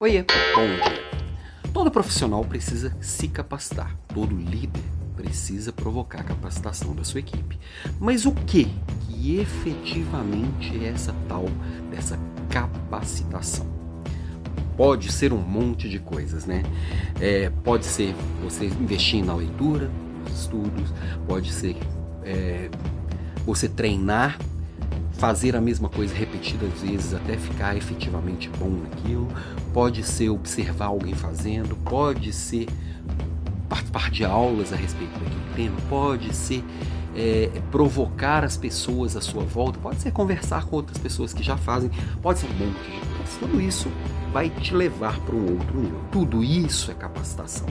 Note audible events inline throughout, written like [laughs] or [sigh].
Oiê, bom dia. Todo profissional precisa se capacitar, todo líder precisa provocar a capacitação da sua equipe. Mas o que que efetivamente é essa tal dessa capacitação? Pode ser um monte de coisas, né? É, pode ser você investir na leitura, nos estudos, pode ser é, você treinar fazer a mesma coisa repetidas vezes até ficar efetivamente bom naquilo, pode ser observar alguém fazendo, pode ser participar de aulas a respeito daquele tema, pode ser é, provocar as pessoas à sua volta, pode ser conversar com outras pessoas que já fazem, pode ser um monte de. Tudo isso vai te levar para um outro nível. Tudo isso é capacitação.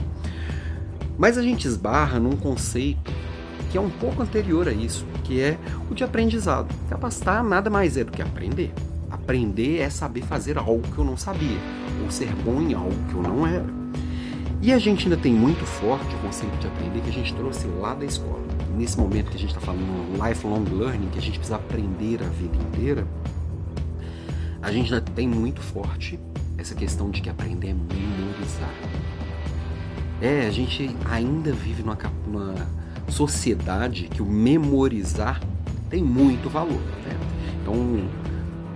Mas a gente esbarra num conceito que é um pouco anterior a isso, que é o de aprendizado. Capacitar nada mais é do que aprender. Aprender é saber fazer algo que eu não sabia, ou ser bom em algo que eu não era. E a gente ainda tem muito forte o conceito de aprender que a gente trouxe lá da escola. Nesse momento que a gente está falando lifelong learning, que a gente precisa aprender a vida inteira, a gente ainda tem muito forte essa questão de que aprender é memorizar. É, a gente ainda vive numa, numa sociedade que o memorizar tem muito valor. Né? Então,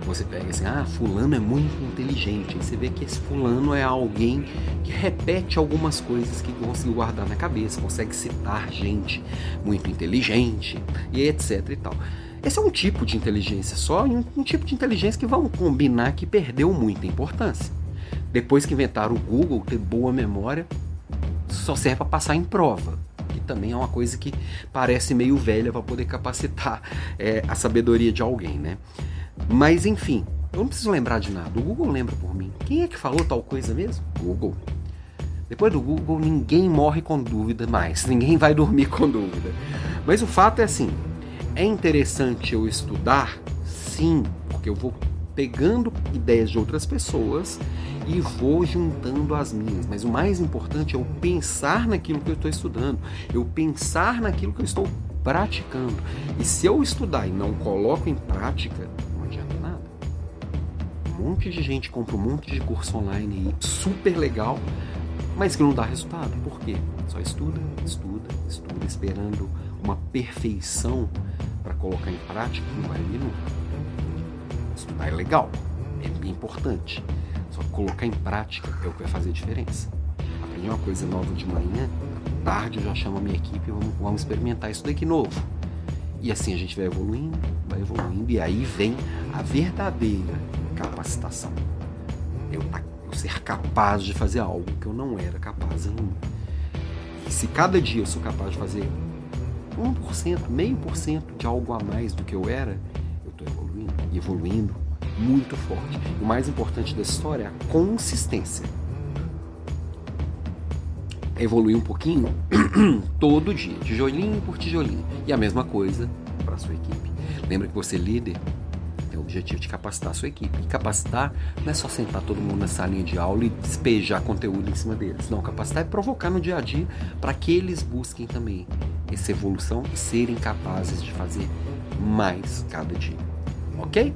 você pega assim, ah, fulano é muito inteligente. Aí você vê que esse fulano é alguém que repete algumas coisas que conseguiu guardar na cabeça, consegue citar gente muito inteligente e etc e tal. Esse é um tipo de inteligência só, um, um tipo de inteligência que vamos combinar que perdeu muita importância. Depois que inventaram o Google, ter boa memória só serve para passar em prova também é uma coisa que parece meio velha para poder capacitar é, a sabedoria de alguém, né? Mas enfim, eu não preciso lembrar de nada. O Google lembra por mim. Quem é que falou tal coisa mesmo? Google. Depois do Google, ninguém morre com dúvida mais. [laughs] Ninguém vai dormir com dúvida. Mas o fato é assim: é interessante eu estudar? Sim, porque eu vou pegando ideias de outras pessoas e vou juntando as minhas. Mas o mais importante é eu pensar naquilo que eu estou estudando, eu pensar naquilo que eu estou praticando. E se eu estudar e não coloco em prática, não adianta nada. Um monte de gente compra um monte de curso online aí, super legal, mas que não dá resultado. Por quê? Só estuda, estuda, estuda, esperando uma perfeição para colocar em prática, não vai vir nunca. É legal, é importante. Só que colocar em prática é o que vai fazer a diferença. Aprendi uma coisa nova de manhã, tarde eu já chamo a minha equipe e vamos, vamos experimentar isso daqui novo. E assim a gente vai evoluindo, vai evoluindo, e aí vem a verdadeira capacitação. Eu, eu ser capaz de fazer algo que eu não era capaz ainda. E se cada dia eu sou capaz de fazer 1%, meio por cento de algo a mais do que eu era, eu estou evoluindo, evoluindo muito forte. O mais importante da história é a consistência. Evoluir um pouquinho [clears throat] todo dia, tijolinho por tijolinho. E a mesma coisa para a sua equipe. Lembra que você é líder tem o objetivo de capacitar a sua equipe. E capacitar não é só sentar todo mundo na salinha de aula e despejar conteúdo em cima deles. Não, capacitar é provocar no dia a dia para que eles busquem também essa evolução e serem capazes de fazer mais cada dia. Ok?